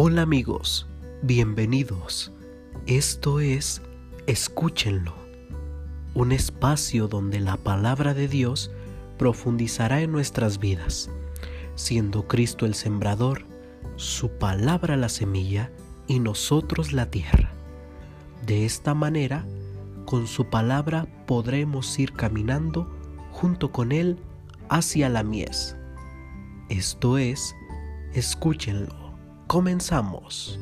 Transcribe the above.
Hola amigos, bienvenidos. Esto es Escúchenlo, un espacio donde la palabra de Dios profundizará en nuestras vidas, siendo Cristo el sembrador, su palabra la semilla y nosotros la tierra. De esta manera, con su palabra podremos ir caminando junto con Él hacia la mies. Esto es, escúchenlo. Comenzamos.